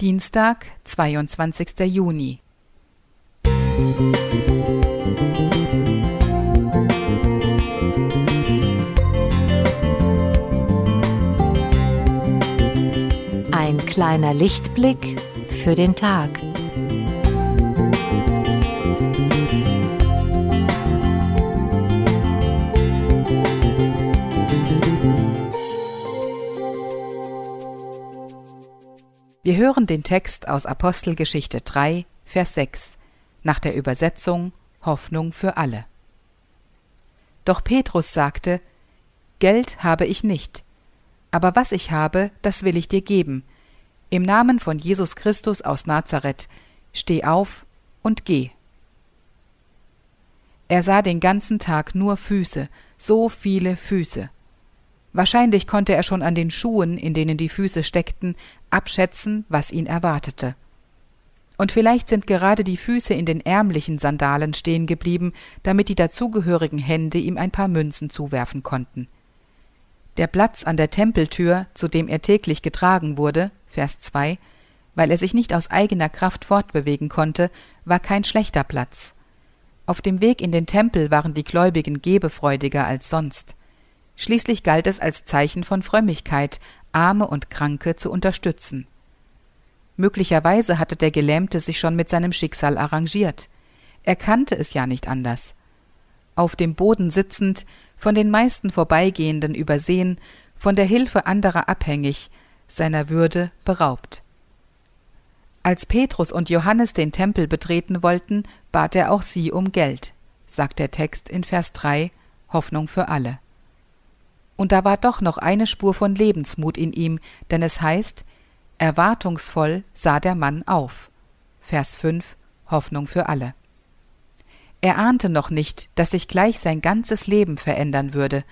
Dienstag, 22. Juni. Ein kleiner Lichtblick für den Tag. Wir hören den Text aus Apostelgeschichte 3, Vers 6 nach der Übersetzung Hoffnung für alle. Doch Petrus sagte, Geld habe ich nicht, aber was ich habe, das will ich dir geben. Im Namen von Jesus Christus aus Nazareth, steh auf und geh. Er sah den ganzen Tag nur Füße, so viele Füße. Wahrscheinlich konnte er schon an den Schuhen, in denen die Füße steckten, abschätzen, was ihn erwartete. Und vielleicht sind gerade die Füße in den ärmlichen Sandalen stehen geblieben, damit die dazugehörigen Hände ihm ein paar Münzen zuwerfen konnten. Der Platz an der Tempeltür, zu dem er täglich getragen wurde, Vers 2, weil er sich nicht aus eigener Kraft fortbewegen konnte, war kein schlechter Platz. Auf dem Weg in den Tempel waren die Gläubigen gebefreudiger als sonst. Schließlich galt es als Zeichen von Frömmigkeit, Arme und Kranke zu unterstützen. Möglicherweise hatte der Gelähmte sich schon mit seinem Schicksal arrangiert. Er kannte es ja nicht anders. Auf dem Boden sitzend, von den meisten Vorbeigehenden übersehen, von der Hilfe anderer abhängig, seiner Würde beraubt. Als Petrus und Johannes den Tempel betreten wollten, bat er auch sie um Geld, sagt der Text in Vers 3, Hoffnung für alle. Und da war doch noch eine Spur von Lebensmut in ihm, denn es heißt, erwartungsvoll sah der Mann auf. Vers 5 Hoffnung für alle. Er ahnte noch nicht, dass sich gleich sein ganzes Leben verändern würde,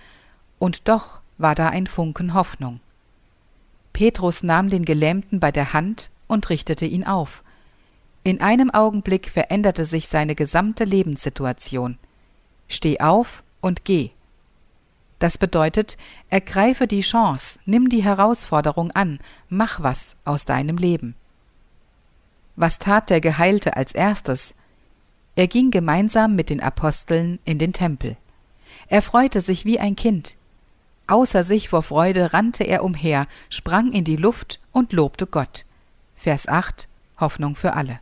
und doch war da ein Funken Hoffnung. Petrus nahm den Gelähmten bei der Hand und richtete ihn auf. In einem Augenblick veränderte sich seine gesamte Lebenssituation. Steh auf und geh. Das bedeutet, ergreife die Chance, nimm die Herausforderung an, mach was aus deinem Leben. Was tat der Geheilte als erstes? Er ging gemeinsam mit den Aposteln in den Tempel. Er freute sich wie ein Kind. Außer sich vor Freude rannte er umher, sprang in die Luft und lobte Gott. Vers 8 Hoffnung für alle.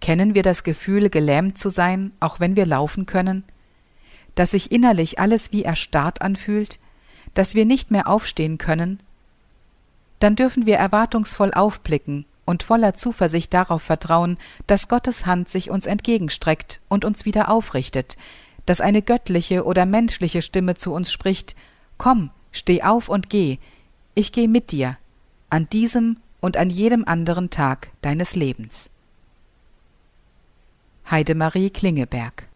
Kennen wir das Gefühl, gelähmt zu sein, auch wenn wir laufen können? Dass sich innerlich alles wie erstarrt anfühlt, dass wir nicht mehr aufstehen können, dann dürfen wir erwartungsvoll aufblicken und voller Zuversicht darauf vertrauen, dass Gottes Hand sich uns entgegenstreckt und uns wieder aufrichtet, dass eine göttliche oder menschliche Stimme zu uns spricht Komm, steh auf und geh, ich geh mit dir, an diesem und an jedem anderen Tag deines Lebens. Heidemarie Klingeberg.